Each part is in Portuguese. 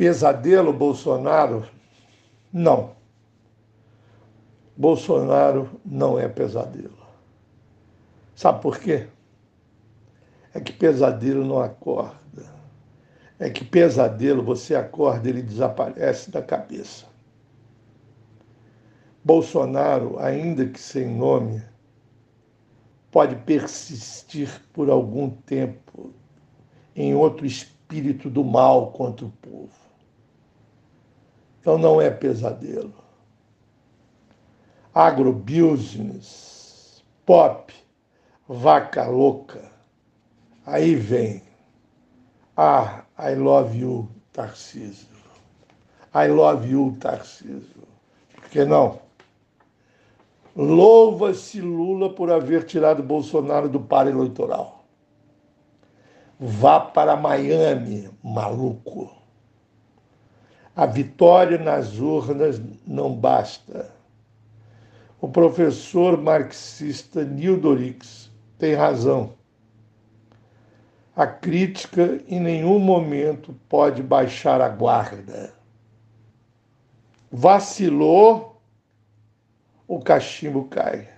Pesadelo Bolsonaro? Não. Bolsonaro não é pesadelo. Sabe por quê? É que pesadelo não acorda. É que pesadelo você acorda, ele desaparece da cabeça. Bolsonaro, ainda que sem nome, pode persistir por algum tempo em outro espírito do mal contra o povo. Então não é pesadelo. Agrobusiness, pop, vaca louca. Aí vem. Ah, I love you, Tarcísio. I love you, Tarcísio. Por que não? Louva-se Lula por haver tirado Bolsonaro do par eleitoral. Vá para Miami, maluco. A vitória nas urnas não basta. O professor marxista Nildo Rix tem razão. A crítica em nenhum momento pode baixar a guarda. Vacilou, o cachimbo cai.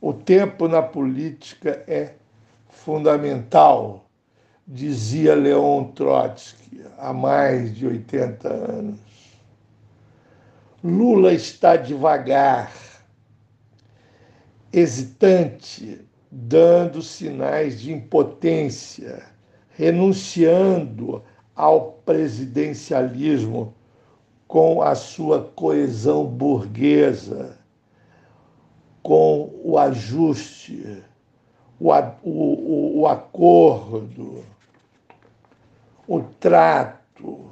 O tempo na política é fundamental dizia Leon Trotsky há mais de 80 anos. Lula está devagar, hesitante, dando sinais de impotência, renunciando ao presidencialismo com a sua coesão burguesa, com o ajuste, o, o, o acordo, o trato,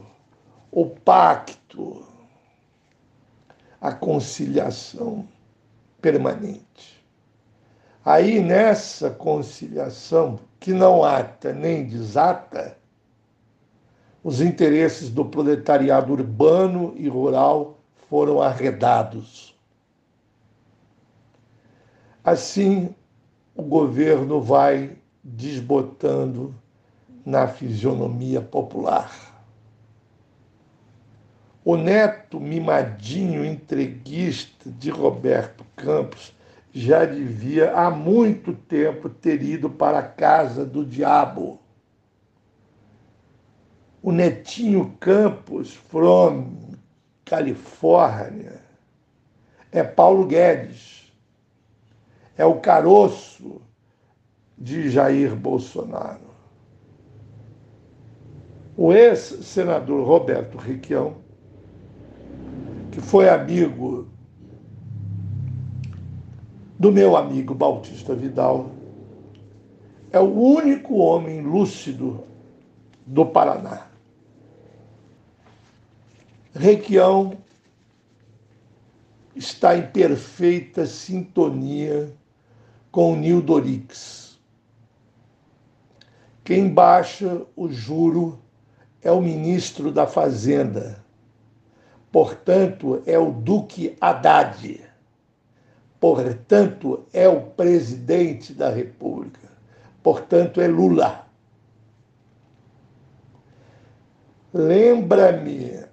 o pacto, a conciliação permanente. Aí nessa conciliação, que não ata nem desata, os interesses do proletariado urbano e rural foram arredados. Assim, o governo vai desbotando na fisionomia popular. O neto mimadinho entreguista de Roberto Campos já devia há muito tempo ter ido para a casa do diabo. O netinho Campos, from Califórnia, é Paulo Guedes, é o caroço de Jair Bolsonaro. O ex-senador Roberto Requião, que foi amigo do meu amigo Bautista Vidal, é o único homem lúcido do Paraná. Requião está em perfeita sintonia com o Nildorix. Quem baixa o juro é o ministro da Fazenda. Portanto, é o Duque Haddad. Portanto, é o presidente da República. Portanto, é Lula. Lembra-me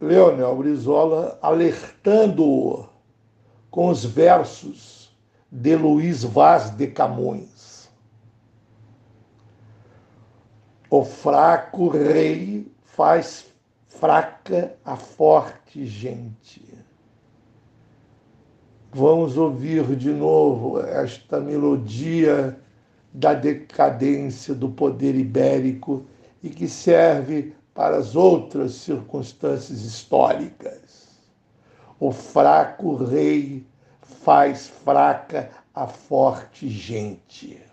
Leonel Brizola alertando-o com os versos de Luiz Vaz de Camões. O fraco rei faz fraca a forte gente. Vamos ouvir de novo esta melodia da decadência do poder ibérico e que serve para as outras circunstâncias históricas. O fraco rei faz fraca a forte gente.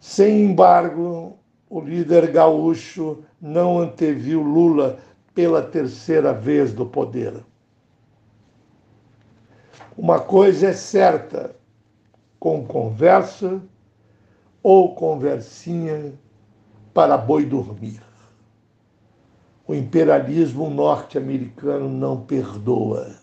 Sem embargo, o líder gaúcho não anteviu Lula pela terceira vez do poder. Uma coisa é certa: com conversa ou conversinha para boi dormir. O imperialismo norte-americano não perdoa.